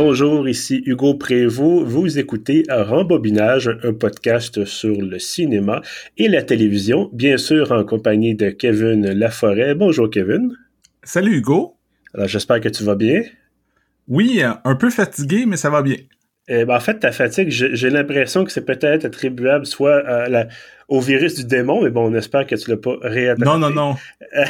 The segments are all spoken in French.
Bonjour, ici Hugo Prévost. Vous écoutez Rembobinage, un podcast sur le cinéma et la télévision, bien sûr en compagnie de Kevin Laforêt. Bonjour Kevin. Salut Hugo. Alors j'espère que tu vas bien. Oui, un peu fatigué, mais ça va bien. Eh ben, en fait, ta fatigue, j'ai l'impression que c'est peut-être attribuable soit à la, au virus du démon, mais bon, on espère que tu l'as pas réadapté. Non, non, non.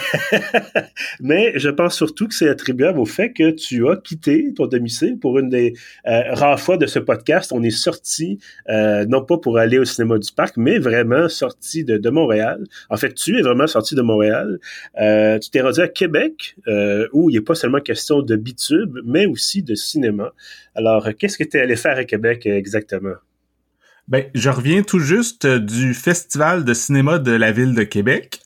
mais je pense surtout que c'est attribuable au fait que tu as quitté ton domicile pour une des euh, rares fois de ce podcast. On est sorti, euh, non pas pour aller au cinéma du parc, mais vraiment sorti de, de Montréal. En fait, tu es vraiment sorti de Montréal. Euh, tu t'es rendu à Québec, où il n'est pas seulement question de bitube, mais aussi de cinéma. Alors, qu'est-ce que tu es allé faire à Québec exactement? Ben, je reviens tout juste euh, du Festival de cinéma de la ville de Québec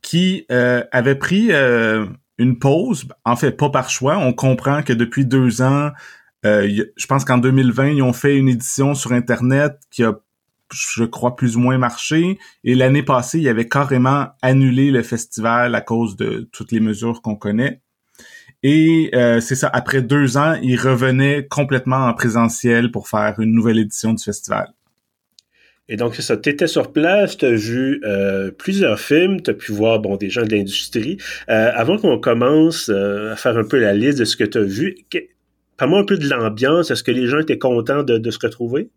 qui euh, avait pris euh, une pause, en fait pas par choix. On comprend que depuis deux ans, je pense qu'en 2020, ils ont fait une édition sur Internet qui a, je crois, plus ou moins marché. Et l'année passée, ils avaient carrément annulé le festival à cause de toutes les mesures qu'on connaît. Et c'est ça, après deux ans, ils revenaient complètement en présentiel pour faire une nouvelle édition du festival. Et donc, c'est ça. Tu étais sur place, tu as vu euh, plusieurs films, tu as pu voir bon, des gens de l'industrie. Euh, avant qu'on commence euh, à faire un peu la liste de ce que tu as vu, parle-moi un peu de l'ambiance. Est-ce que les gens étaient contents de, de se retrouver?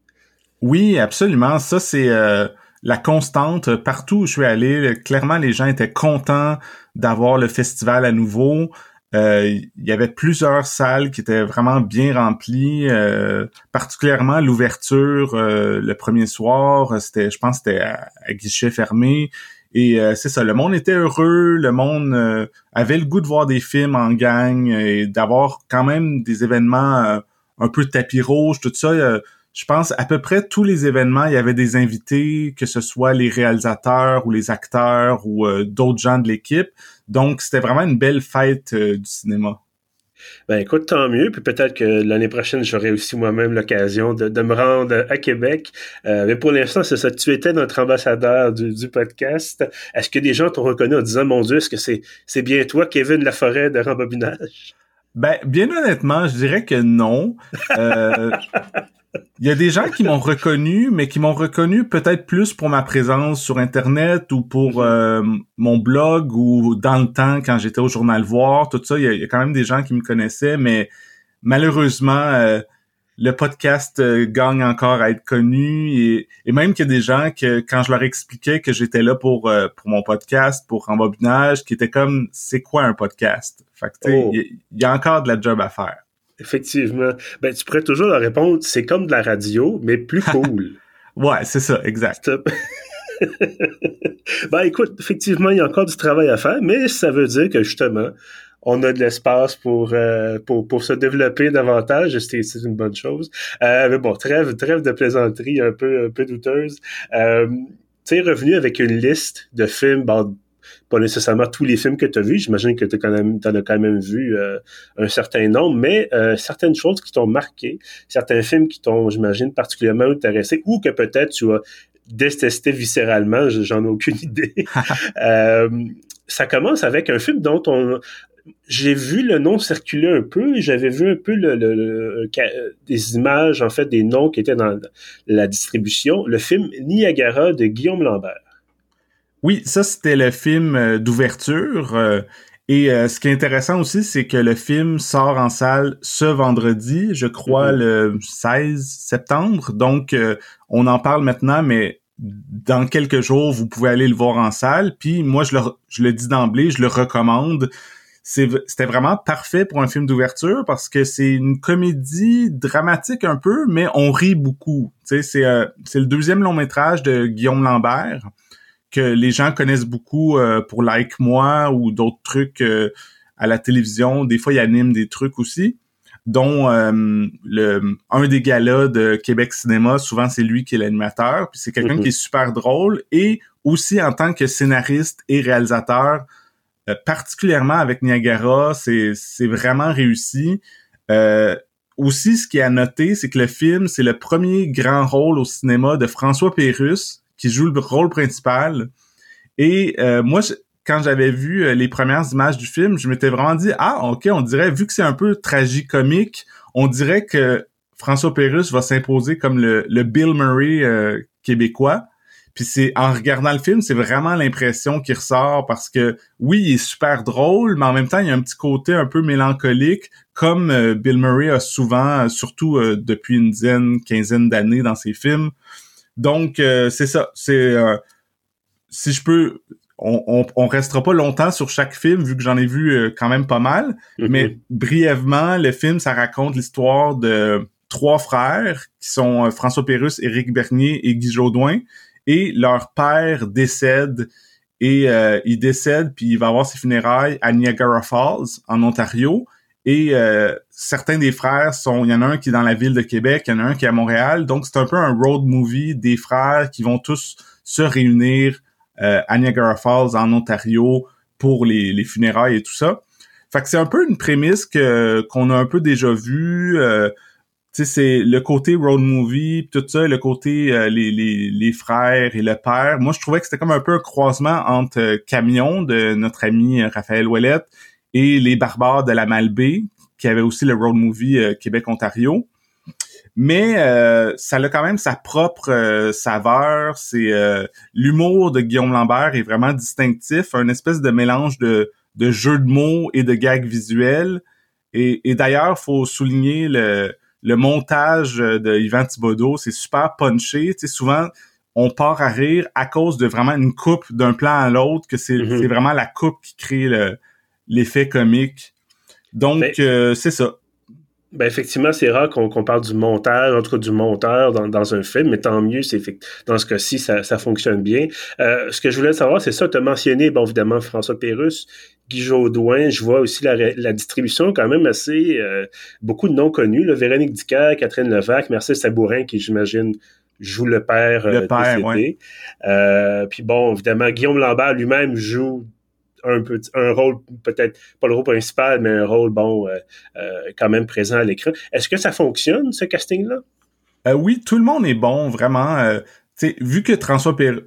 Oui, absolument. Ça, c'est la constante. Partout où je suis allé, clairement, les gens étaient contents d'avoir le festival à nouveau. Euh, il y avait plusieurs salles qui étaient vraiment bien remplies, euh, particulièrement l'ouverture euh, le premier soir, c'était, je pense, c'était à, guichet fermé. Et c'est ça, le monde était heureux, le monde avait le goût de voir des films en gang et d'avoir quand même des événements un peu tapis rouge, tout ça. Je pense à peu près tous les événements, il y avait des invités, que ce soit les réalisateurs ou les acteurs ou d'autres gens de l'équipe. Donc, c'était vraiment une belle fête euh, du cinéma. Ben écoute, tant mieux. Puis peut-être que l'année prochaine, j'aurai aussi moi-même l'occasion de, me rendre à Québec. Euh, mais pour l'instant, c'est ça. Tu étais notre ambassadeur du, podcast. Est-ce que des gens t'ont reconnu en disant, mon Dieu, est-ce que c'est, c'est bien toi, Kevin Laforêt de Rembobinage? Ben, bien honnêtement, je dirais que non. Euh, il y a des gens qui m'ont reconnu, mais qui m'ont reconnu peut-être plus pour ma présence sur Internet ou pour mhm. euh, mon blog ou dans le temps quand j'étais au journal Voir, tout ça. Il y, a, quand même des gens qui me connaissaient, mais malheureusement, euh, le podcast euh, gagne encore à être connu et, même qu'il y a des gens que quand je leur expliquais que j'étais là pour pour mon podcast, pour Rembobinage, qui étaient comme c'est quoi un podcast? Fait que oh. il y a encore de la job à faire. Effectivement. Ben, tu pourrais toujours leur répondre, c'est comme de la radio, mais plus cool. ouais, c'est ça, exact. ben, écoute, effectivement, il y a encore du travail à faire, mais ça veut dire que justement, on a de l'espace pour, euh, pour, pour se développer davantage, c'est une bonne chose. Euh, mais bon, trêve, trêve de plaisanterie un peu, un peu douteuse. Euh, tu es revenu avec une liste de films, bon, pas nécessairement tous les films que tu as vus. J'imagine que tu en as quand même vu euh, un certain nombre, mais euh, certaines choses qui t'ont marqué, certains films qui t'ont, j'imagine, particulièrement intéressé ou que peut-être tu as détesté viscéralement, j'en ai aucune idée. Euh, ça commence avec un film dont on, j'ai vu le nom circuler un peu et j'avais vu un peu le, des images, en fait, des noms qui étaient dans la distribution. Le film Niagara de Guillaume Lambert. Oui, ça c'était le film euh, d'ouverture. Euh, et euh, ce qui est intéressant aussi, c'est que le film sort en salle ce vendredi, je crois mm-hmm. le 16 septembre. Donc, on en parle maintenant, mais dans quelques jours, vous pouvez aller le voir en salle. Puis moi, je le, je le dis d'emblée, je le recommande. C'était vraiment parfait pour un film d'ouverture parce que c'est une comédie dramatique un peu, mais on rit beaucoup. C'est euh, le deuxième long métrage de Guillaume Lambert que les gens connaissent beaucoup euh, pour Like Moi ou d'autres trucs euh, à la télévision. Des fois, il anime des trucs aussi, dont euh, le un des galas de Québec Cinéma. Souvent, c'est lui qui est l'animateur. Puis c'est quelqu'un mm-hmm. qui est super drôle et aussi en tant que scénariste et réalisateur, particulièrement avec Niagara, c'est vraiment réussi. aussi, ce qui est à noter, c'est que le film, c'est le premier grand rôle au cinéma de François Pérusse, qui joue le rôle principal. Et euh, moi, quand j'avais vu euh, les premières images du film, je m'étais vraiment dit ah ok, on dirait vu que c'est un peu tragique-comique, on dirait que François Pérus va s'imposer comme le, le Bill Murray euh, québécois. Puis c'est en regardant le film, c'est vraiment l'impression qui ressort parce que oui, il est super drôle, mais en même temps, il y a un petit côté un peu mélancolique, comme euh, Bill Murray a souvent, surtout euh, depuis une dizaine, quinzaine d'années dans ses films. Donc c'est ça. C'est si je peux on, on, restera pas longtemps sur chaque film vu que j'en ai vu quand même pas mal, mm-hmm. mais brièvement, le film ça raconte l'histoire de trois frères qui sont euh, François Pérus, Éric Bernier et Guy Jodoin et leur père décède et euh, il décède puis il va avoir ses funérailles à Niagara Falls en Ontario et euh, certains des frères sont il y en a un qui est dans la ville de Québec, il y en a un qui est à Montréal donc c'est un peu un road movie des frères qui vont tous se réunir à Niagara Falls en Ontario pour les, les funérailles et tout ça. Fait que c'est un peu une prémisse que qu'on a un peu déjà vue sais, c'est le côté road movie, tout ça, le côté euh, les, les, les, frères et le père. Moi, je trouvais que c'était comme un peu un croisement entre euh, Camion de notre ami euh, Raphaël Ouellette et Les Barbares de la Malbaie, qui avait aussi le road movie Québec-Ontario. Mais ça a quand même sa propre saveur. C'est l'humour de Guillaume Lambert est vraiment distinctif, un espèce de mélange de, de jeux de mots et de gags visuels. Et, et d'ailleurs, faut souligner le, le montage de Yvan Thibodeau, c'est super punché. Tu sais, souvent, on part à rire à cause de vraiment une coupe d'un plan à l'autre, que c'est mm-hmm. vraiment la coupe qui crée l'effet comique. Donc, ben euh, c'est ça. Ben effectivement, c'est rare qu'on parle du montage, en tout cas du monteur dans, dans un film, mais tant mieux, c'est dans ce cas-ci, ça, ça, fonctionne bien. Euh, ce que je voulais savoir, c'est ça, tu as mentionné, bon, évidemment, François Pérus, Guy Jodoin, je vois aussi la, la distribution quand même assez, euh, beaucoup de noms connus, là, Véronique Dicker, Catherine Levac, Merci Sabourin, qui j'imagine joue le père, le euh, père euh, puis bon, évidemment, Guillaume Lambert lui-même joue un rôle peut-être pas le rôle principal mais un rôle bon euh, euh, quand même présent à l'écran. Est-ce que ça fonctionne ce casting là euh, Oui, tout le monde est bon vraiment. vu que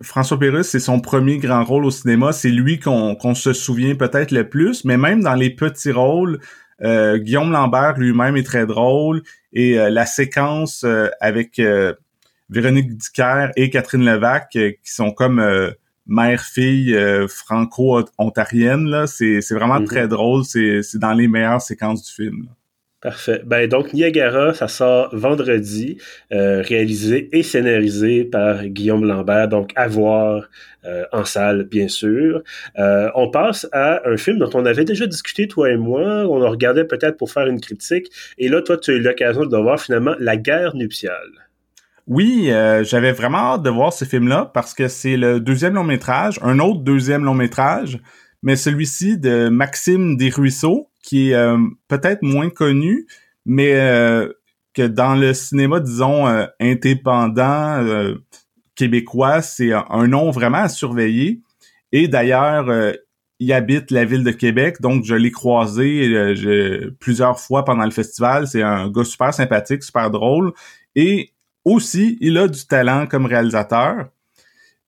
François, Pérus, c'est son premier grand rôle au cinéma, c'est lui qu'on se souvient peut-être le plus, mais même dans les petits rôles, Guillaume Lambert lui-même est très drôle et la séquence avec Véronique Dicker et Catherine Levac qui sont comme mère-fille euh, franco-ontarienne. Là, c'est, vraiment mhm. très drôle. C'est, dans les meilleures séquences du film. Parfait. Ben donc Niagara, ça sort vendredi, euh, réalisé et scénarisé par Guillaume Lambert, donc à voir euh, en salle, bien sûr. on passe à un film dont on avait déjà discuté, toi et moi. On en regardait peut-être pour faire une critique. Et là, toi, tu as eu l'occasion de voir finalement La guerre nuptiale. Oui, euh, j'avais vraiment hâte de voir ce film-là parce que c'est le deuxième long métrage, un autre deuxième long métrage, mais celui-ci de Maxime Desruisseaux, qui est euh, peut-être moins connu, mais euh, que dans le cinéma, disons, indépendant québécois, c'est un, nom vraiment à surveiller. Et d'ailleurs, il habite la ville de Québec, donc je l'ai croisé plusieurs fois pendant le festival. C'est un gars super sympathique, super drôle. Et aussi, il a du talent comme réalisateur.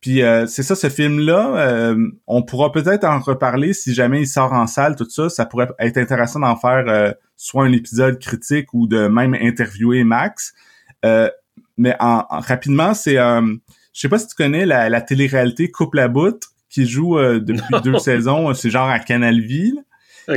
Puis euh, c'est ça, ce film-là, euh, on pourra peut-être en reparler si jamais il sort en salle, tout ça. Ça pourrait être intéressant d'en faire euh, soit un épisode critique ou de même interviewer Max. mais en, rapidement, c'est, je sais pas si tu connais la, la télé-réalité Couple à bout qui joue depuis deux saisons. C'est genre à Canal Ville.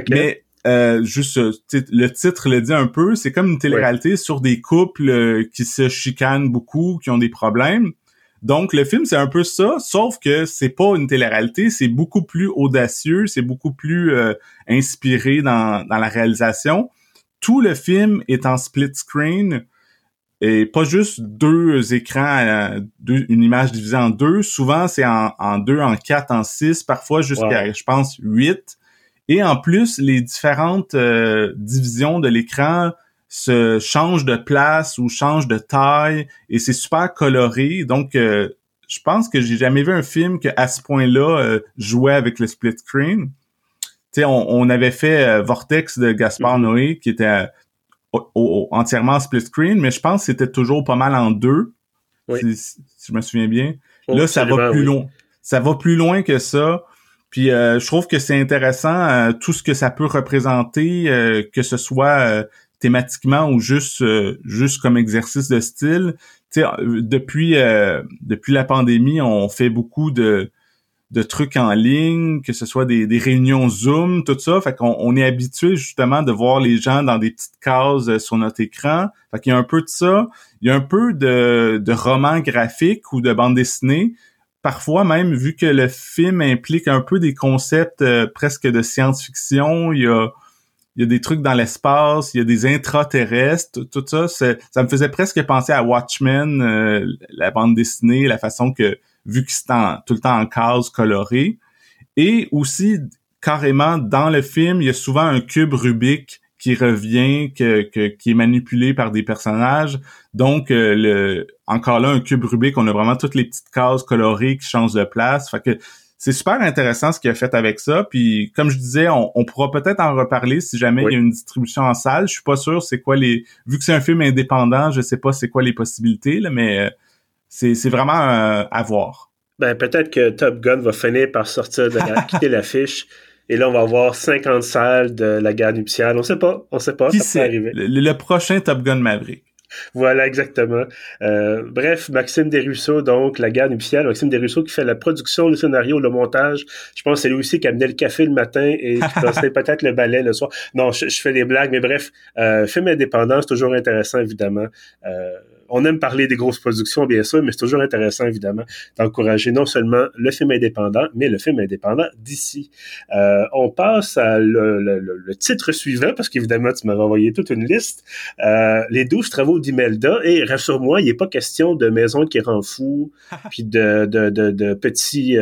Mais euh, juste euh, le titre le dit un peu, c'est comme une télé-réalité sur des couples euh, qui se chicanent beaucoup, qui ont des problèmes. Donc le film c'est un peu ça, sauf que c'est pas une télé-réalité, c'est beaucoup plus audacieux, c'est beaucoup plus inspiré dans, dans la réalisation. Tout le film est en split screen et pas juste deux écrans, deux, une image divisée en deux. Souvent c'est en, en deux, en quatre, en six, parfois jusqu'à je pense huit. Et en plus, les différentes euh, divisions de l'écran se changent de place ou changent de taille et c'est super coloré. Donc, euh, je pense que j'ai jamais vu un film que à ce point-là euh, jouait avec le split screen. Tu sais, on, avait fait Vortex de Gaspard mm-hmm. Noé qui était entièrement split screen, mais je pense que c'était toujours pas mal en deux, si, je me souviens bien. Oh, Là, ça va plus loin. Ça va plus loin que ça. Puis euh, je trouve que c'est intéressant euh, tout ce que ça peut représenter, euh, que ce soit thématiquement ou juste juste comme exercice de style. Tu sais, depuis depuis la pandémie, on fait beaucoup de de trucs en ligne, que ce soit des, des réunions Zoom, tout ça. Fait qu'on on est habitué justement de voir les gens dans des petites cases sur notre écran. Fait qu'il y a un peu de ça. Il y a un peu de, de romans graphiques ou de bande dessinée. Parfois même, vu que le film implique un peu des concepts euh, presque de science-fiction, il y a, des trucs dans l'espace, il y a des intraterrestres, tout, ça, ça me faisait presque penser à Watchmen, euh, la bande dessinée, la façon que vu que c'est tout le temps en cases colorées. Et aussi, carrément, dans le film, il y a souvent un cube Rubik qui revient, que, qui est manipulé par des personnages. Donc, euh, le, encore là, un cube Rubik, on a vraiment toutes les petites cases colorées qui changent de place. Fait que c'est super intéressant ce qu'il a fait avec ça. Puis, comme je disais, on, pourra peut-être en reparler si jamais il y a une distribution en salle. Je suis pas sûr c'est quoi les... Vu que c'est un film indépendant, je sais pas c'est quoi les possibilités, là, mais euh, c'est vraiment euh, à voir. Ben, peut-être que Top Gun va finir par sortir de la, quitter l'affiche. Et là, on va avoir 50 salles de la guerre nuptiale. On sait pas. On sait pas. ça peut arriver. Le, prochain Top Gun Maverick. Voilà, exactement. Euh, bref, Maxime Desruisseaux, donc, La guerre nuptiale. Maxime Desruisseaux qui fait la production, le scénario, le montage. Je pense que c'est lui aussi qui amenait le café le matin et qui passait peut-être le balai le soir. Non, je, fais des blagues, mais bref, euh, film indépendant, c'est toujours intéressant, évidemment. Euh, on aime parler des grosses productions, bien sûr, mais c'est toujours intéressant, évidemment, d'encourager non seulement le film indépendant, mais le film indépendant d'ici. Euh, on passe à le, titre suivant, parce qu'évidemment, tu m'avais envoyé toute une liste. Euh, les douze travaux d'Imelda. Et rassure-moi, il n'est pas question de maison qui rend fou, puis de, de, de, petits...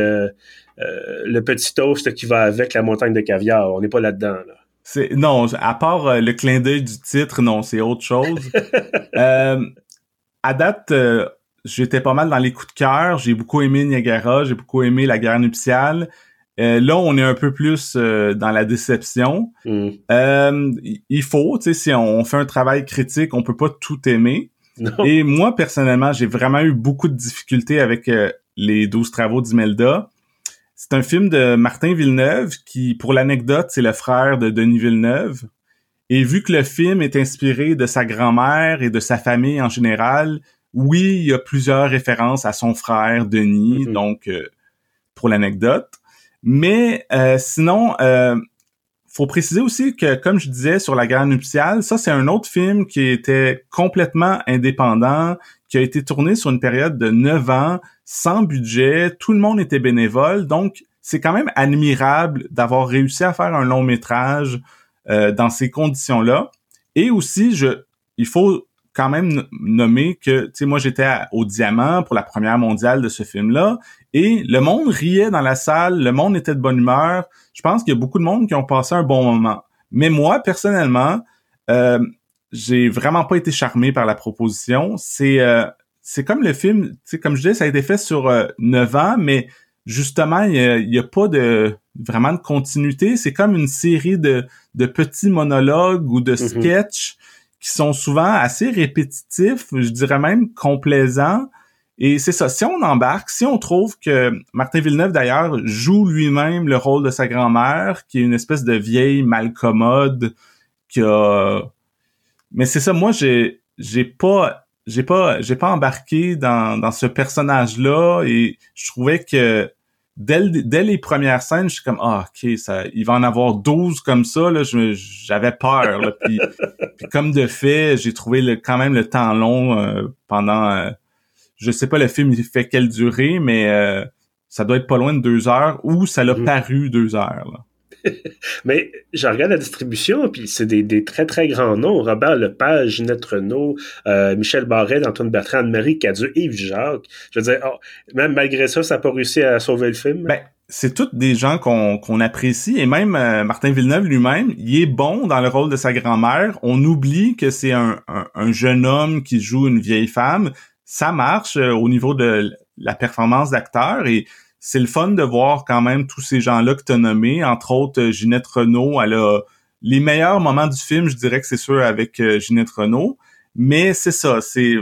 Euh, le petit toast qui va avec la montagne de caviar. On n'est pas là-dedans, là. Non, à part le clin d'œil du titre, non, c'est autre chose. euh, à date, euh, j'étais pas mal dans les coups de cœur. J'ai beaucoup aimé Niagara, j'ai beaucoup aimé la guerre nuptiale. Euh, là, on est un peu plus euh, dans la déception. Mm. il faut, tu sais, si on fait un travail critique, on peut pas tout aimer. Et moi, personnellement, j'ai vraiment eu beaucoup de difficultés avec les 12 travaux d'Imelda. C'est un film de Martin Villeneuve qui, pour l'anecdote, c'est le frère de Denis Villeneuve. Et vu que le film est inspiré de sa grand-mère et de sa famille en général, oui, il y a plusieurs références à son frère Denis, mm-hmm. donc euh, pour l'anecdote. Mais euh, sinon, euh, faut préciser aussi que, comme je disais sur la guerre nuptiale, ça c'est un autre film qui était complètement indépendant, qui a été tourné sur une période de neuf ans, sans budget, tout le monde était bénévole, donc c'est quand même admirable d'avoir réussi à faire un long métrage euh, dans ces conditions-là. Et aussi, je, il faut quand même nommer que, tu sais, moi j'étais au Diamant pour la première mondiale de ce film-là, et le monde riait dans la salle, le monde était de bonne humeur. Je pense qu'il y a beaucoup de monde qui ont passé un bon moment. Mais moi, personnellement, euh, j'ai vraiment pas été charmé par la proposition. C'est euh, c'est comme le film, tu sais, comme je disais, ça a été fait sur euh, 9 ans, mais justement, il n'y a, pas de vraiment de continuité. C'est comme une série de, de petits monologues ou de mhm. sketchs qui sont souvent assez répétitifs, je dirais même complaisants. Et c'est ça, si on embarque, si on trouve que Martin Villeneuve d'ailleurs joue lui-même le rôle de sa grand-mère, qui est une espèce de vieille malcommode, qui a... Mais c'est ça, moi j'ai j'ai pas j'ai pas j'ai pas embarqué dans, dans ce personnage là et je trouvais que dès, les premières scènes, je suis comme ah ok ça il va en avoir 12 comme ça là j'avais peur là, puis, comme de fait j'ai trouvé le, quand même le temps long euh, pendant euh, je sais pas le film il fait quelle durée mais euh, ça doit être pas loin de deux heures ou ça l'a mm. paru deux heures là. Mais je regarde la distribution, puis c'est des, très, très grands noms. Robert Lepage, Ginette euh, Michel Barret, Antoine Bertrand, Anne-Marie Cadieux, Yves Jacques. Je veux dire, oh, même malgré ça, ça n'a pas réussi à sauver le film. Ben, c'est tous des gens qu'on apprécie, et même euh, Martin Villeneuve lui-même, il est bon dans le rôle de sa grand-mère. On oublie que c'est un, un, jeune homme qui joue une vieille femme. Ça marche euh, au niveau de la performance d'acteur, et c'est le fun de voir quand même tous ces gens-là que tu as nommés, entre autres euh, Ginette Renault, elle a les meilleurs moments du film, je dirais que c'est sûr avec euh, Ginette Renault, mais c'est ça, c'est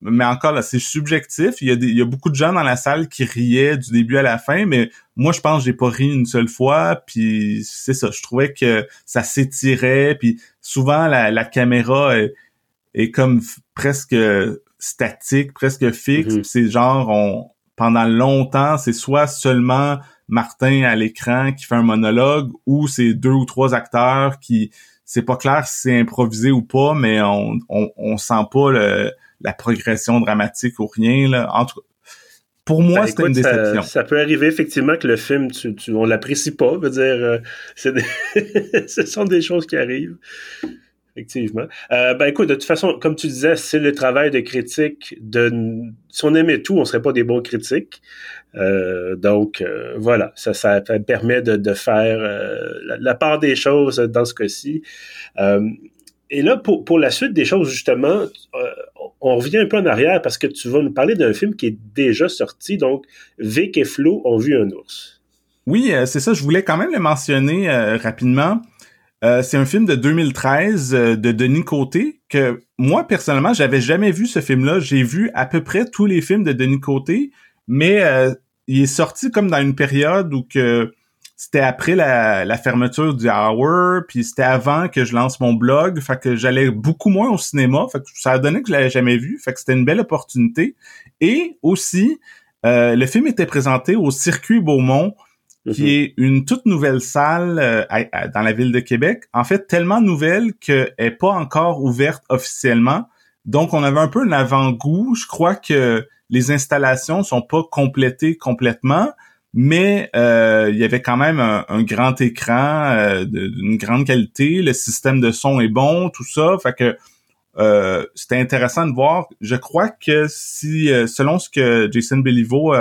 mais encore là, c'est subjectif. Il y, a il y a beaucoup de gens dans la salle qui riaient du début à la fin, mais moi, je pense que j'ai pas ri une seule fois. Puis c'est ça, je trouvais que ça s'étirait. Puis souvent, la, caméra est, comme presque statique, presque fixe. Mm-hmm. C'est genre, on, pendant longtemps, c'est soit seulement Martin à l'écran qui fait un monologue ou c'est deux ou trois acteurs qui c'est pas clair si c'est improvisé ou pas, mais on, on, on sent pas le, la progression dramatique ou rien. Là. En tout pour moi, ben, c'était une déception. Ça, peut arriver effectivement que le film, tu, tu on l'apprécie pas. Veut dire, euh, ce sont des choses qui arrivent. Effectivement. Euh, ben écoute, de toute façon, comme tu disais, c'est le travail de critique. De, si on aimait tout, on serait pas des bons critiques. Euh, donc euh, voilà, ça, permet de, faire la, part des choses dans ce cas-ci. et là, pour, pour la suite des choses, justement, on revient un peu en arrière parce que tu vas nous parler d'un film qui est déjà sorti. Donc, Vic et Flo ont vu un ours. Oui, c'est ça. Je voulais quand même le mentionner rapidement. Euh, c'est un film de 2013 de Denis Côté que moi personnellement j'avais jamais vu ce film-là. J'ai vu à peu près tous les films de Denis Côté, mais il est sorti comme dans une période où que c'était après la, fermeture du Hour, puis c'était avant que je lance mon blog, fait que j'allais beaucoup moins au cinéma, fait que ça a donné que je l'avais jamais vu, fait que c'était une belle opportunité. Et aussi, euh, le film était présenté au Circuit Beaumont, qui est une toute nouvelle salle euh, dans la ville de Québec. En fait, tellement nouvelle qu'elle n'est pas encore ouverte officiellement. Donc, on avait un peu un avant-goût. Je crois que les installations sont pas complétées complètement, mais euh, il y avait quand même un, grand écran euh, d'une grande qualité, le système de son est bon, tout ça, fait que euh, c'était intéressant de voir. Je crois que si, selon ce que Jason Bellivo,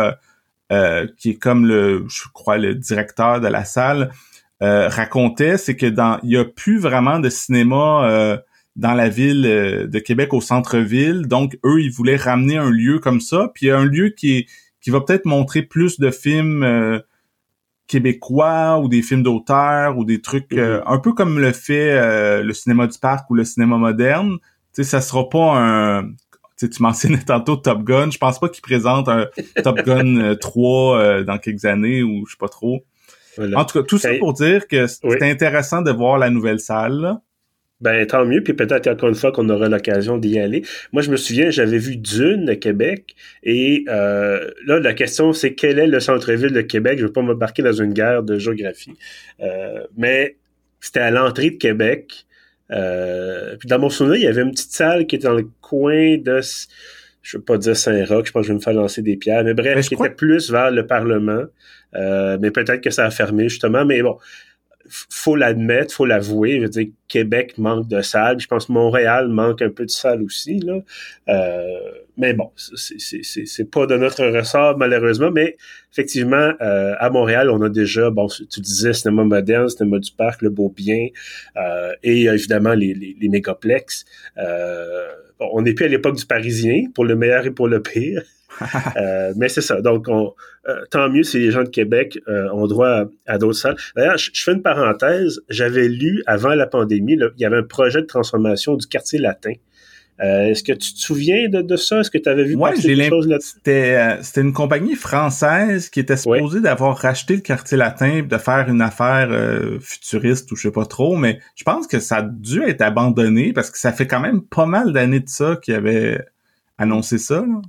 qui est comme le, je crois, le directeur de la salle, racontait, c'est que dans, il y a plus vraiment de cinéma dans la ville de Québec au centre-ville, donc eux, ils voulaient ramener un lieu comme ça, puis un lieu qui est qui va peut-être montrer plus de films euh, québécois ou des films d'auteur ou des trucs euh, mm-hmm. un peu comme le fait euh, le cinéma du parc ou le cinéma moderne. Tu sais, ça sera pas un tu, mentionnais tantôt Top Gun. Je pense pas qu'il présente un Top Gun 3 dans quelques années ou je sais pas trop. En tout cas, tout ça pour dire que c'était intéressant de voir la nouvelle salle. Ben, tant mieux, puis peut-être encore une fois qu'on aura l'occasion d'y aller. Moi, je me souviens, j'avais vu Dune à Québec, et euh, là, la question, c'est quel est le centre-ville de Québec? Je ne veux pas m'embarquer dans une guerre de géographie. Euh, mais c'était à l'entrée de Québec. Euh, puis dans mon souvenir, il y avait une petite salle qui était dans le coin de, je veux pas dire Saint-Roch, je pense que je vais me faire lancer des pierres, mais bref, qui était plus vers le Parlement. mais peut-être que ça a fermé, justement. Mais bon, faut l'admettre, faut l'avouer. Je veux dire, Québec manque de salles. Je pense que Montréal manque un peu de salles aussi. Là. Euh, mais bon, c'est pas de notre ressort malheureusement. Mais effectivement, euh, à Montréal, on a déjà, bon, tu disais cinéma moderne, cinéma du parc, le beau bien, euh, et évidemment les, les, les on n'est plus à l'époque du Parisien, pour le meilleur et pour le pire. Euh, mais c'est ça. Donc, on, euh, tant mieux si les gens de Québec euh, ont droit à, d'autres salles. D'ailleurs, je, fais une parenthèse. J'avais lu avant la pandémie, il y avait un projet de transformation du quartier latin. Est-ce que tu te souviens de, ça? Est-ce que tu avais vu ouais, quelque chose là C'était, c'était une compagnie française qui était supposée d'avoir racheté le quartier latin de faire une affaire futuriste ou je sais pas trop, mais je pense que ça a dû être abandonné parce que ça fait quand même pas mal d'années de ça qu'ils avaient annoncé ça. Là.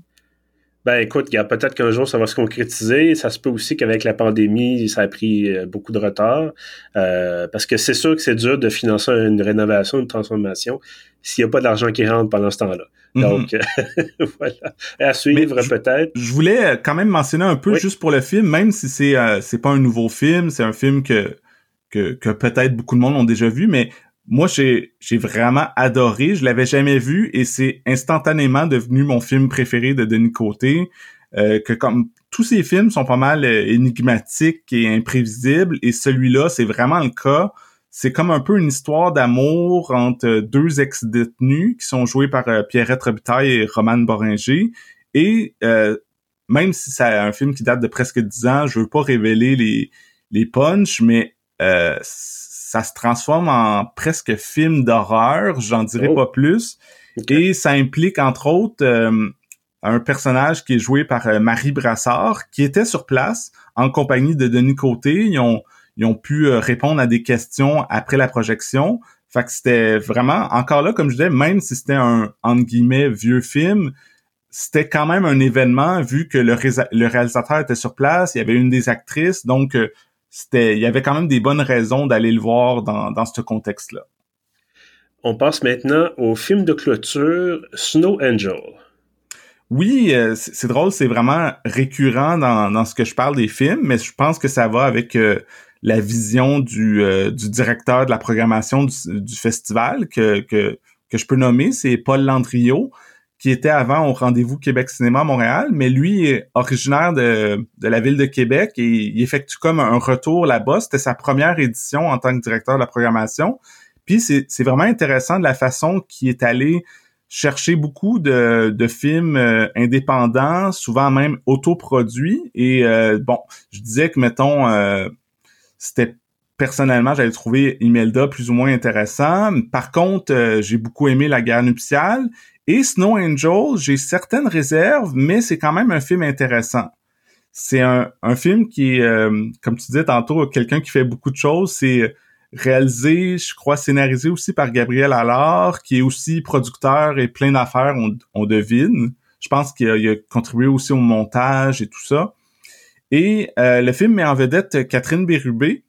Ben écoute, il y a peut-être qu'un jour ça va se concrétiser. Ça se peut aussi qu'avec la pandémie, ça a pris euh, beaucoup de retard. Euh, parce que c'est sûr que c'est dur de financer une rénovation, une transformation, s'il n'y a pas d'argent qui rentre pendant ce temps-là. Mhm. Donc voilà. À suivre peut-être. Je voulais quand même mentionner un peu juste pour le film, même si c'est euh, c'est pas un nouveau film, c'est un film que que, que peut-être beaucoup de monde ont déjà vu, mais moi, j'ai, j'ai vraiment adoré. Je l'avais jamais vu et c'est instantanément devenu mon film préféré de Denis Côté. Euh, que comme tous ces films sont pas mal euh, énigmatiques et imprévisibles et celui-là, c'est vraiment le cas. C'est comme un peu une histoire d'amour entre deux ex-détenus qui sont joués par euh, Pierrette Robitaille et Romane Boringer. Et même si c'est un film qui date de presque dix ans, je veux pas révéler les, les punchs, mais ça se transforme en presque film d'horreur, j'en dirais oh. pas plus. Et ça implique entre autres euh, un personnage qui est joué par Marie Brassard, qui était sur place en compagnie de Denis Côté. Ils ont, ils ont pu répondre à des questions après la projection. Fait que c'était vraiment, encore là, comme je disais, même si c'était un, entre guillemets, vieux film, c'était quand même un événement vu que le, le, réalisateur était sur place, il y avait une des actrices, donc euh, c'était, il y avait quand même des bonnes raisons d'aller le voir dans, dans ce contexte-là. On passe maintenant au film de clôture Snow Angel. Oui, euh, c'est drôle, c'est vraiment récurrent dans, dans ce que je parle des films, mais je pense que ça va avec euh, la vision du, du directeur de la programmation du, du festival que, que, que je peux nommer, c'est Paul Landriot qui était avant au rendez-vous Québec Cinéma à Montréal, mais lui est originaire de, de la ville de Québec et il effectue comme un retour là-bas. C'était sa première édition en tant que directeur de la programmation. Puis c'est vraiment intéressant de la façon qu'il est allé chercher beaucoup de, de films euh, indépendants, souvent même autoproduits. Et euh, bon, je disais que, mettons, euh, c'était personnellement, j'avais trouvé Imelda plus ou moins intéressant. Par contre, j'ai beaucoup aimé La guerre nuptiale et Snow Angel, j'ai certaines réserves, mais c'est quand même un film intéressant. C'est un, film qui euh, comme tu disais tantôt, quelqu'un qui fait beaucoup de choses. C'est réalisé, je crois, scénarisé aussi par Gabriel Allard, qui est aussi producteur et plein d'affaires, on, devine. Je pense qu'il a, contribué aussi au montage et tout ça. Et euh, le film met en vedette Catherine Bérubé,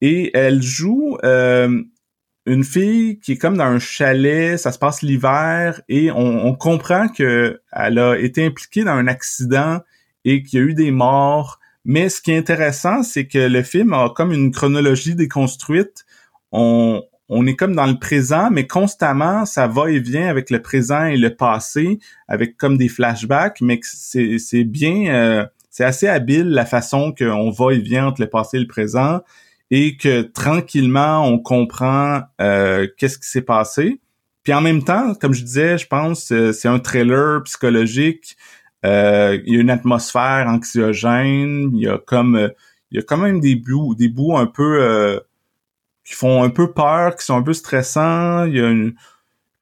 et elle joue euh, une fille qui est comme dans un chalet, ça se passe l'hiver et on, comprend que elle a été impliquée dans un accident et qu'il y a eu des morts. Mais ce qui est intéressant, c'est que le film a comme une chronologie déconstruite. On, on est comme dans le présent, mais constamment, ça va et vient avec le présent et le passé, avec comme des flashbacks, mais c'est bien, euh, c'est assez habile la façon qu'on va et vient entre le passé et le présent et que tranquillement on comprend euh, qu'est-ce qui s'est passé. Puis en même temps, comme je disais, je pense euh, c'est un trailer psychologique. Euh, il y a une atmosphère anxiogène. Il y a comme il y a quand même des bouts des bouts un peu qui font un peu peur, qui sont un peu stressants. Il y a une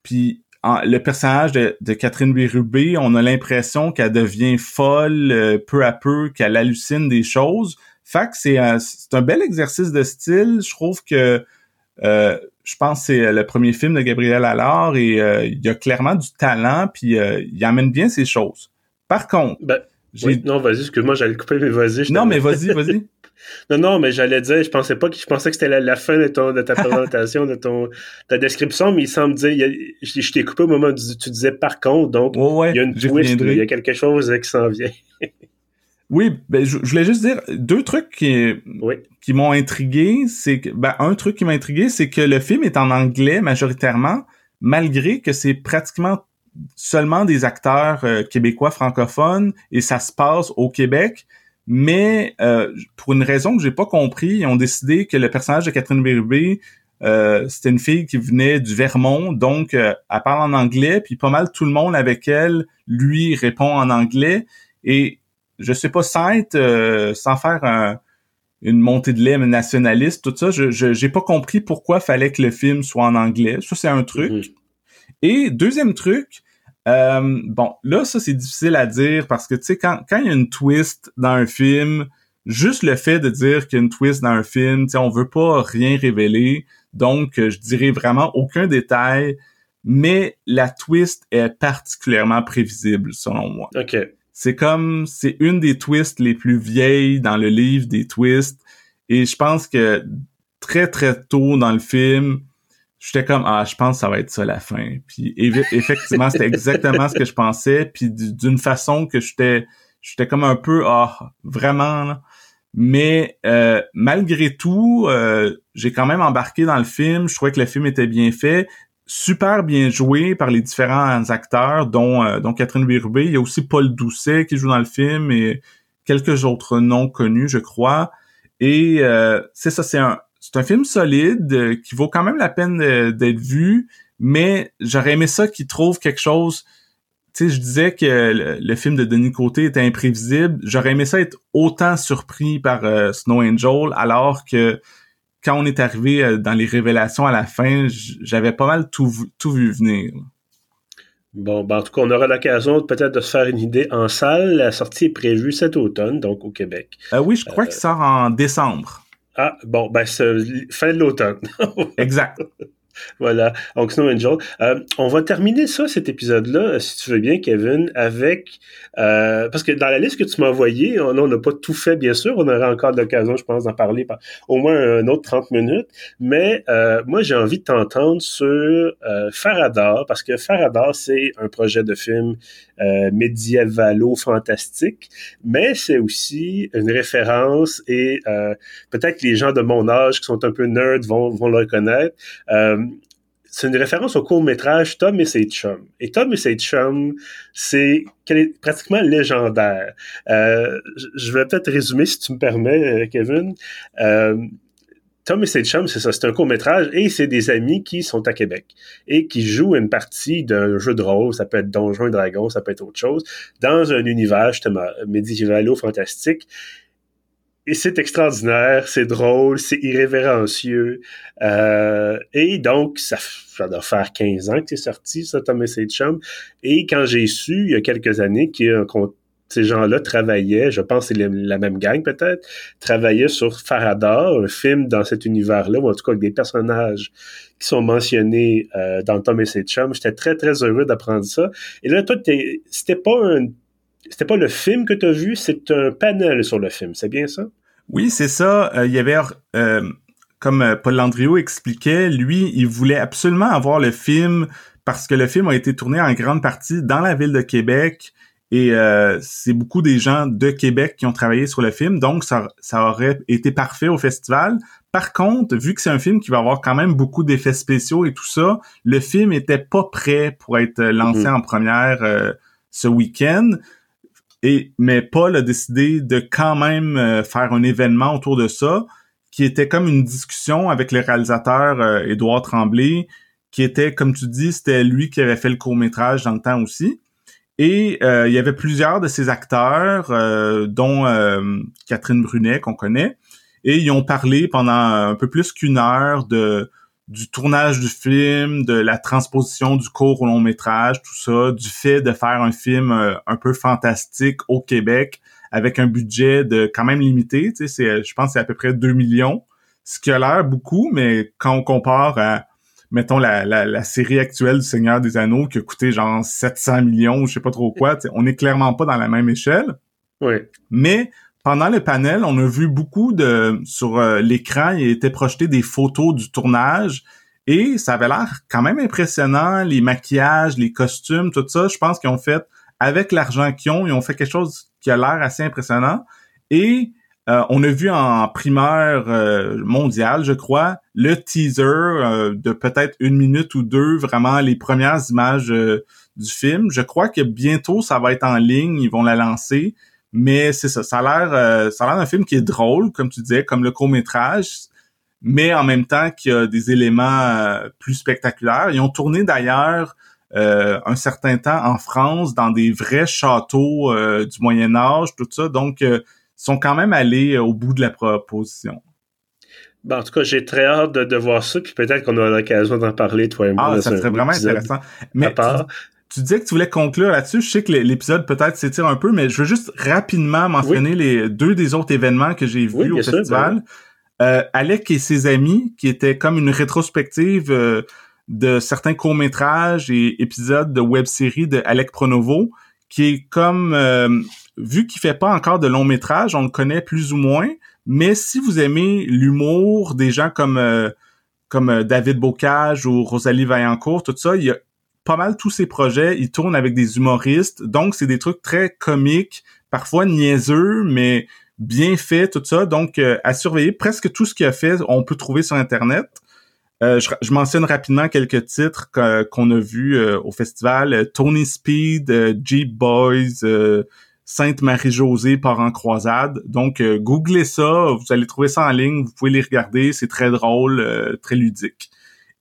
puis le personnage de, Catherine Bérubé, on a l'impression qu'elle devient folle peu à peu, qu'elle hallucine des choses. Fait que c'est un, bel exercice de style. Je trouve que euh, je pense que c'est le premier film de Gabriel Allard et euh, il y a clairement du talent puis euh, il amène bien ses choses. Par contre, ben, non, vas-y, excuse-moi, j'allais couper, mais vas-y. Non, mais vas-y, vas-y. non, non, mais j'allais dire, je pensais pas que je pensais que c'était la, fin de ton de ta présentation, de ton ta description, mais il semble dire, je, t'ai coupé au moment où tu, disais par contre, donc il y a une twist, il y a quelque chose qui s'en vient. Oui, ben, je, voulais juste dire deux trucs qui, qui m'ont intrigué. C'est que, ben, un truc qui m'a intrigué, c'est que le film est en anglais majoritairement, malgré que c'est pratiquement seulement des acteurs euh, québécois francophones et ça se passe au Québec. Mais euh, pour une raison que j'ai pas compris, ils ont décidé que le personnage de Catherine Bérubé, euh, c'était une fille qui venait du Vermont, donc elle parle en anglais, puis pas mal tout le monde avec elle lui répond en anglais. Et je sais pas, sans être, euh, sans faire une montée de lait nationaliste, tout ça, je j'ai pas compris pourquoi fallait que le film soit en anglais. Ça, c'est un truc. Mhm. Et deuxième truc, euh, bon, là, ça, c'est difficile à dire parce que, tu sais, quand, quand il y a une twist dans un film, juste le fait de dire qu'il y a une twist dans un film, tu sais, on veut pas rien révéler. Donc, je dirais vraiment aucun détail, mais la twist est particulièrement prévisible, selon moi. OK c'est comme c'est une des twists les plus vieilles dans le livre des twists et je pense que très très tôt dans le film j'étais comme ah je pense que ça va être ça la fin. Puis effectivement c'était exactement ce que je pensais. Puis d'une façon que j'étais j'étais comme un peu ah vraiment mais euh, malgré tout euh, j'ai quand même embarqué dans le film. Je trouvais que le film était bien fait. Super bien joué par les différents acteurs, dont, euh, dont Catherine Bérubé. Il y a aussi Paul Doucet qui joue dans le film et quelques autres noms connus, je crois. Et euh, c'est ça, c'est un, c'est un film solide euh, qui vaut quand même la peine d'être vu, mais j'aurais aimé ça qu'il trouve quelque chose. Tu sais, je disais que le, film de Denis Côté était imprévisible. J'aurais aimé ça être autant surpris par Snow Angel, alors que quand on est arrivé euh, dans les révélations à la fin, j'avais pas mal tout, tout vu venir. Bon, ben, en tout cas, on aura l'occasion peut-être de se faire une idée en salle. La sortie est prévue cet automne, donc au Québec. Euh, oui, je crois qu'il sort en décembre. Ah, bon, ben, c'est fin de l'automne. exact. Voilà, donc Snow Angel. Euh, on va terminer ça, cet épisode-là, si tu veux bien, Kevin, avec... Euh, parce que dans la liste que tu m'as envoyée, on n'a pas tout fait, bien sûr. On aura encore l'occasion, je pense, d'en parler par au moins un autre 30 minutes. Mais euh, moi, j'ai envie de t'entendre sur euh, Faradar, parce que Faradar, c'est un projet de film euh, médiévalo-fantastique, mais c'est aussi une référence et euh, peut-être les gens de mon âge qui sont un peu nerds vont, vont le reconnaître. Euh, c'est une référence au court-métrage Tom et ses chums. Et Tom et ses chums, c'est pratiquement légendaire. Euh, je vais peut-être résumer, si tu me permets, euh, Kevin. Euh, Tom et ses chums, c'est ça, c'est un court-métrage et c'est des amis qui sont à Québec et qui jouent une partie d'un jeu de rôle, ça peut être Donjons et Dragons, ça peut être autre chose, dans un univers justement médiévalo-fantastique et c'est extraordinaire, c'est drôle, c'est irrévérencieux. Euh, et donc, ça, ça, doit faire 15 ans que c'est sorti, ça, Tom et ses. Et quand j'ai su, il y a quelques années, que ces gens-là travaillaient, je pense que c'est la même gang peut-être, travaillaient sur Faradar, un film dans cet univers-là, ou en tout cas avec des personnages qui sont mentionnés euh, dans Tom et ses. J'étais très, très heureux d'apprendre ça. Et là, toi, c'était pas un c'était pas le film que tu as vu, c'est un panel sur le film, c'est bien ça? Oui, c'est ça. Euh, il y avait, euh, comme euh, Paul Landriot expliquait, lui, il voulait absolument avoir le film parce que le film a été tourné en grande partie dans la ville de Québec et c'est beaucoup des gens de Québec qui ont travaillé sur le film, donc ça, ça aurait été parfait au festival. Par contre, vu que c'est un film qui va avoir quand même beaucoup d'effets spéciaux et tout ça, le film était pas prêt pour être lancé mm-hmm. en première ce week-end. Mais Paul a décidé de quand même euh, faire un événement autour de ça, qui était comme une discussion avec le réalisateur euh, Édouard Tremblay, qui était, comme tu dis, c'était lui qui avait fait le court métrage dans le temps aussi. Et euh, il y avait plusieurs de ces acteurs, dont Catherine Brunet qu'on connaît, et ils ont parlé pendant un peu plus qu'une heure de du tournage du film, de la transposition du court au long métrage, tout ça, du fait de faire un film euh, un peu fantastique au Québec avec un budget de quand même limité, tu sais, c'est, je pense c'est à peu près 2 millions, ce qui a l'air beaucoup, mais quand on compare à, mettons, la, la, série actuelle du Seigneur des Anneaux qui a coûté genre 700 millions, je sais pas trop quoi, on est clairement pas dans la même échelle. Oui. Mais pendant le panel, on a vu beaucoup de sur euh, l'écran, il était projeté des photos du tournage et ça avait l'air quand même impressionnant, les maquillages, les costumes, tout ça. Je pense qu'ils ont fait avec l'argent qu'ils ont, ils ont fait quelque chose qui a l'air assez impressionnant. Et euh, on a vu en primeur euh, mondiale, je crois, le teaser de peut-être une minute ou deux, vraiment les premières images du film. Je crois que bientôt ça va être en ligne, ils vont la lancer. Mais c'est ça, ça a l'air euh, ça a l'air d'un film qui est drôle, comme tu disais, comme le court-métrage, mais en même temps qui a des éléments euh, plus spectaculaires. Ils ont tourné d'ailleurs euh, un certain temps en France dans des vrais châteaux du Moyen Âge, tout ça. Donc, ils sont quand même allés au bout de la proposition. Ben, en tout cas, j'ai très hâte de, voir ça, puis peut-être qu'on aura l'occasion d'en parler, toi et moi. Ah, ça serait vraiment intéressant. Mais tu disais que tu voulais conclure là-dessus. Je sais que l'épisode peut-être s'étire un peu, mais je veux juste rapidement mentionner les deux des autres événements que j'ai vus au festival. Ben euh, Alec et ses amis, qui était comme une rétrospective euh, de certains courts-métrages et épisodes de web-série de Alec Pronovo, qui est comme euh, vu qu'il fait pas encore de long métrage, on le connaît plus ou moins, mais si vous aimez l'humour des gens comme comme David Bocage ou Rosalie Vaillancourt, tout ça, il y a pas mal tous ses projets, il tourne avec des humoristes, donc c'est des trucs très comiques, parfois niaiseux, mais bien fait, tout ça. Donc, euh, à surveiller. Presque tout ce qu'il a fait, on peut trouver sur Internet. Euh, je, mentionne rapidement quelques titres qu'on a vus euh, au festival. Tony Speed, Jeep Boys, Sainte Marie-Josée part en croisade. Donc, googlez ça, vous allez trouver ça en ligne, vous pouvez les regarder, c'est très drôle, très ludique.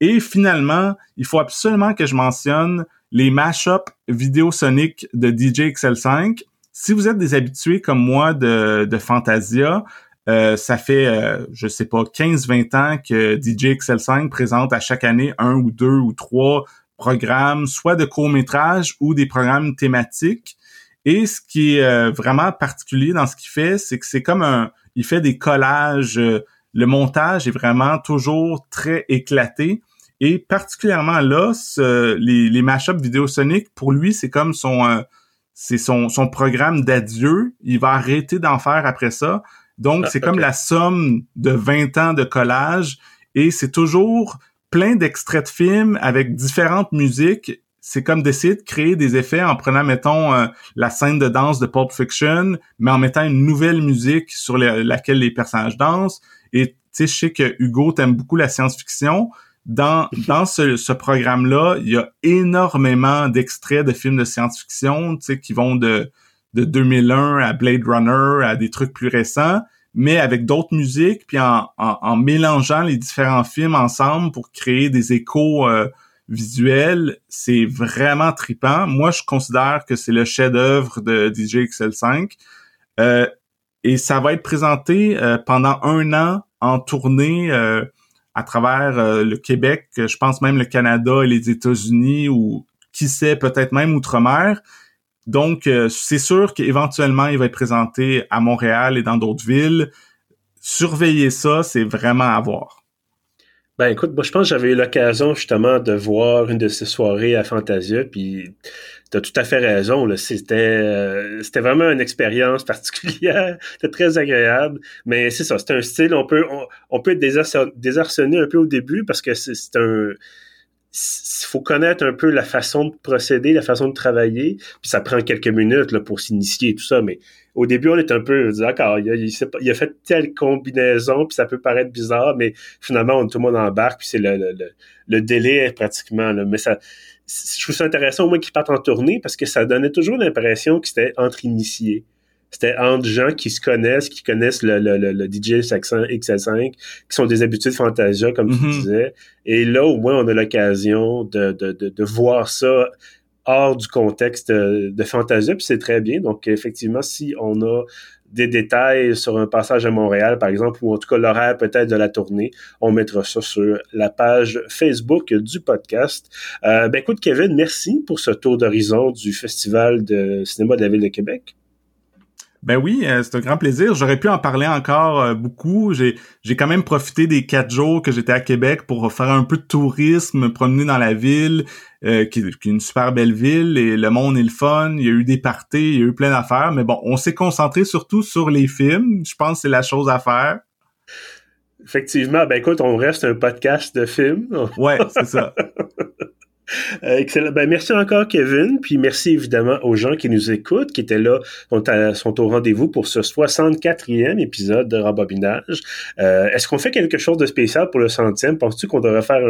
Et finalement, il faut absolument que je mentionne les mashups vidéo soniques de DJ XL5. Si vous êtes des habitués comme moi de, de Fantasia, euh, ça fait, euh, je sais pas, 15-20 ans que DJ XL5 présente à chaque année un ou deux ou trois programmes, soit de courts-métrages ou des programmes thématiques. Et ce qui est vraiment particulier dans ce qu'il fait, c'est que c'est comme un... Il fait des collages. Le montage est vraiment toujours très éclaté. Et particulièrement là, les, les mashups vidéosoniques, pour lui, c'est comme son c'est son, son programme d'adieu. Il va arrêter d'en faire après ça. Donc, ah, c'est comme la somme de 20 ans de collage et c'est toujours plein d'extraits de films avec différentes musiques. C'est comme d'essayer de créer des effets en prenant, mettons, euh, la scène de danse de Pulp Fiction, mais en mettant une nouvelle musique sur laquelle les personnages dansent. Et tu sais, je sais que Hugo t'aime beaucoup la science-fiction dans, dans ce, ce programme-là, il y a énormément d'extraits de films de science-fiction, tu sais, qui vont de, de 2001 à Blade Runner, à des trucs plus récents, mais avec d'autres musiques, puis en, en, mélangeant les différents films ensemble pour créer des échos euh, visuels, c'est vraiment tripant. Moi, je considère que c'est le chef-d'œuvre de DJ XL5. Euh, et ça va être présenté euh, pendant un an en tournée euh, à travers euh, le Québec, je pense même le Canada et les États-Unis ou qui sait peut-être même outre-mer. Donc c'est sûr qu'éventuellement il va être présenté à Montréal et dans d'autres villes. Surveiller ça, c'est vraiment à voir. Ben écoute, moi je pense que j'avais eu l'occasion justement de voir une de ces soirées à Fantasia, puis t'as tout à fait raison. C'était euh, c'était vraiment une expérience particulière, c'était très agréable. Mais c'est ça, c'est un style. On peut on, peut être désarçonné un peu au début parce que c'est un il faut connaître un peu la façon de procéder, la façon de travailler, puis ça prend quelques minutes là, pour s'initier et tout ça, mais au début, on est un peu d'accord, il, il, a fait telle combinaison, puis ça peut paraître bizarre, mais finalement, on, tout le monde embarque, puis c'est le, le, le, délai pratiquement. Là, mais ça, je trouve ça intéressant au moins qu'ils partent en tournée parce que ça donnait toujours l'impression que c'était entre initiés. C'était entre gens qui se connaissent, qui connaissent le, le, le, DJ XL5, qui sont des habitudes Fantasia, comme tu mm-hmm. disais. Et là, au moins, on a l'occasion de, de, de, de, voir ça hors du contexte de, de Fantasia, puis c'est très bien. Donc, effectivement, si on a des détails sur un passage à Montréal, par exemple, ou en tout cas l'horaire peut-être de la tournée, on mettra ça sur la page Facebook du podcast. Euh, ben écoute, Kevin, merci pour ce tour d'horizon du Festival de cinéma de la Ville de Québec. Ben oui, euh, c'est un grand plaisir. J'aurais pu en parler encore euh, beaucoup. J'ai j'ai quand même profité des quatre jours que j'étais à Québec pour faire un peu de tourisme, me promener dans la ville, euh, qui, qui, est une super belle ville et le monde est le fun. Il y a eu des parties, il y a eu plein d'affaires. Mais bon, on s'est concentré surtout sur les films. Je pense que c'est la chose à faire. Effectivement, ben écoute, on reste un podcast de films. Ouais, c'est ça. Euh, excellent. Ben, merci encore, Kevin. Puis merci évidemment aux gens qui nous écoutent, qui étaient là, sont, sont au rendez-vous pour ce 64e épisode de Rembobinage. Euh, Est-ce qu'on fait quelque chose de spécial pour le centième? Penses-tu qu'on devrait faire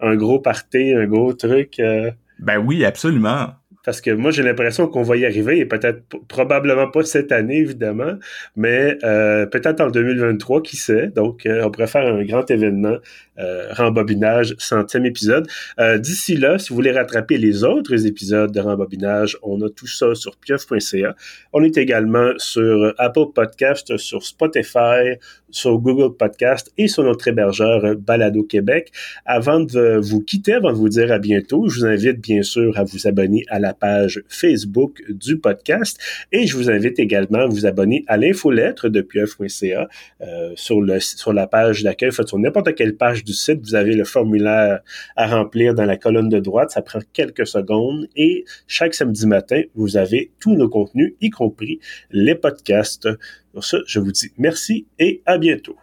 un, gros party, un gros truc? Euh? Ben oui, absolument. Parce que moi, j'ai l'impression qu'on va y arriver, et peut-être probablement pas cette année, évidemment, mais euh, peut-être en 2023, qui sait? Donc, euh, on pourrait faire un grand événement, euh, rembobinage, centième épisode. Euh, d'ici là, si vous voulez rattraper les autres épisodes de rembobinage, on a tout ça sur pieuf.ca. On est également sur Apple Podcast, sur Spotify, sur Google Podcast et sur notre hébergeur Balado Québec. Avant de vous quitter, avant de vous dire à bientôt, je vous invite bien sûr à vous abonner à la page Facebook du podcast et je vous invite également à vous abonner à l'infolettre de pieuf.ca euh, sur, le, sur la page d'accueil. Sur n'importe quelle page du site, vous avez le formulaire à remplir dans la colonne de droite. Ça prend quelques secondes et chaque samedi matin, vous avez tous nos contenus, y compris les podcasts. Pour ça, je vous dis merci et à bientôt.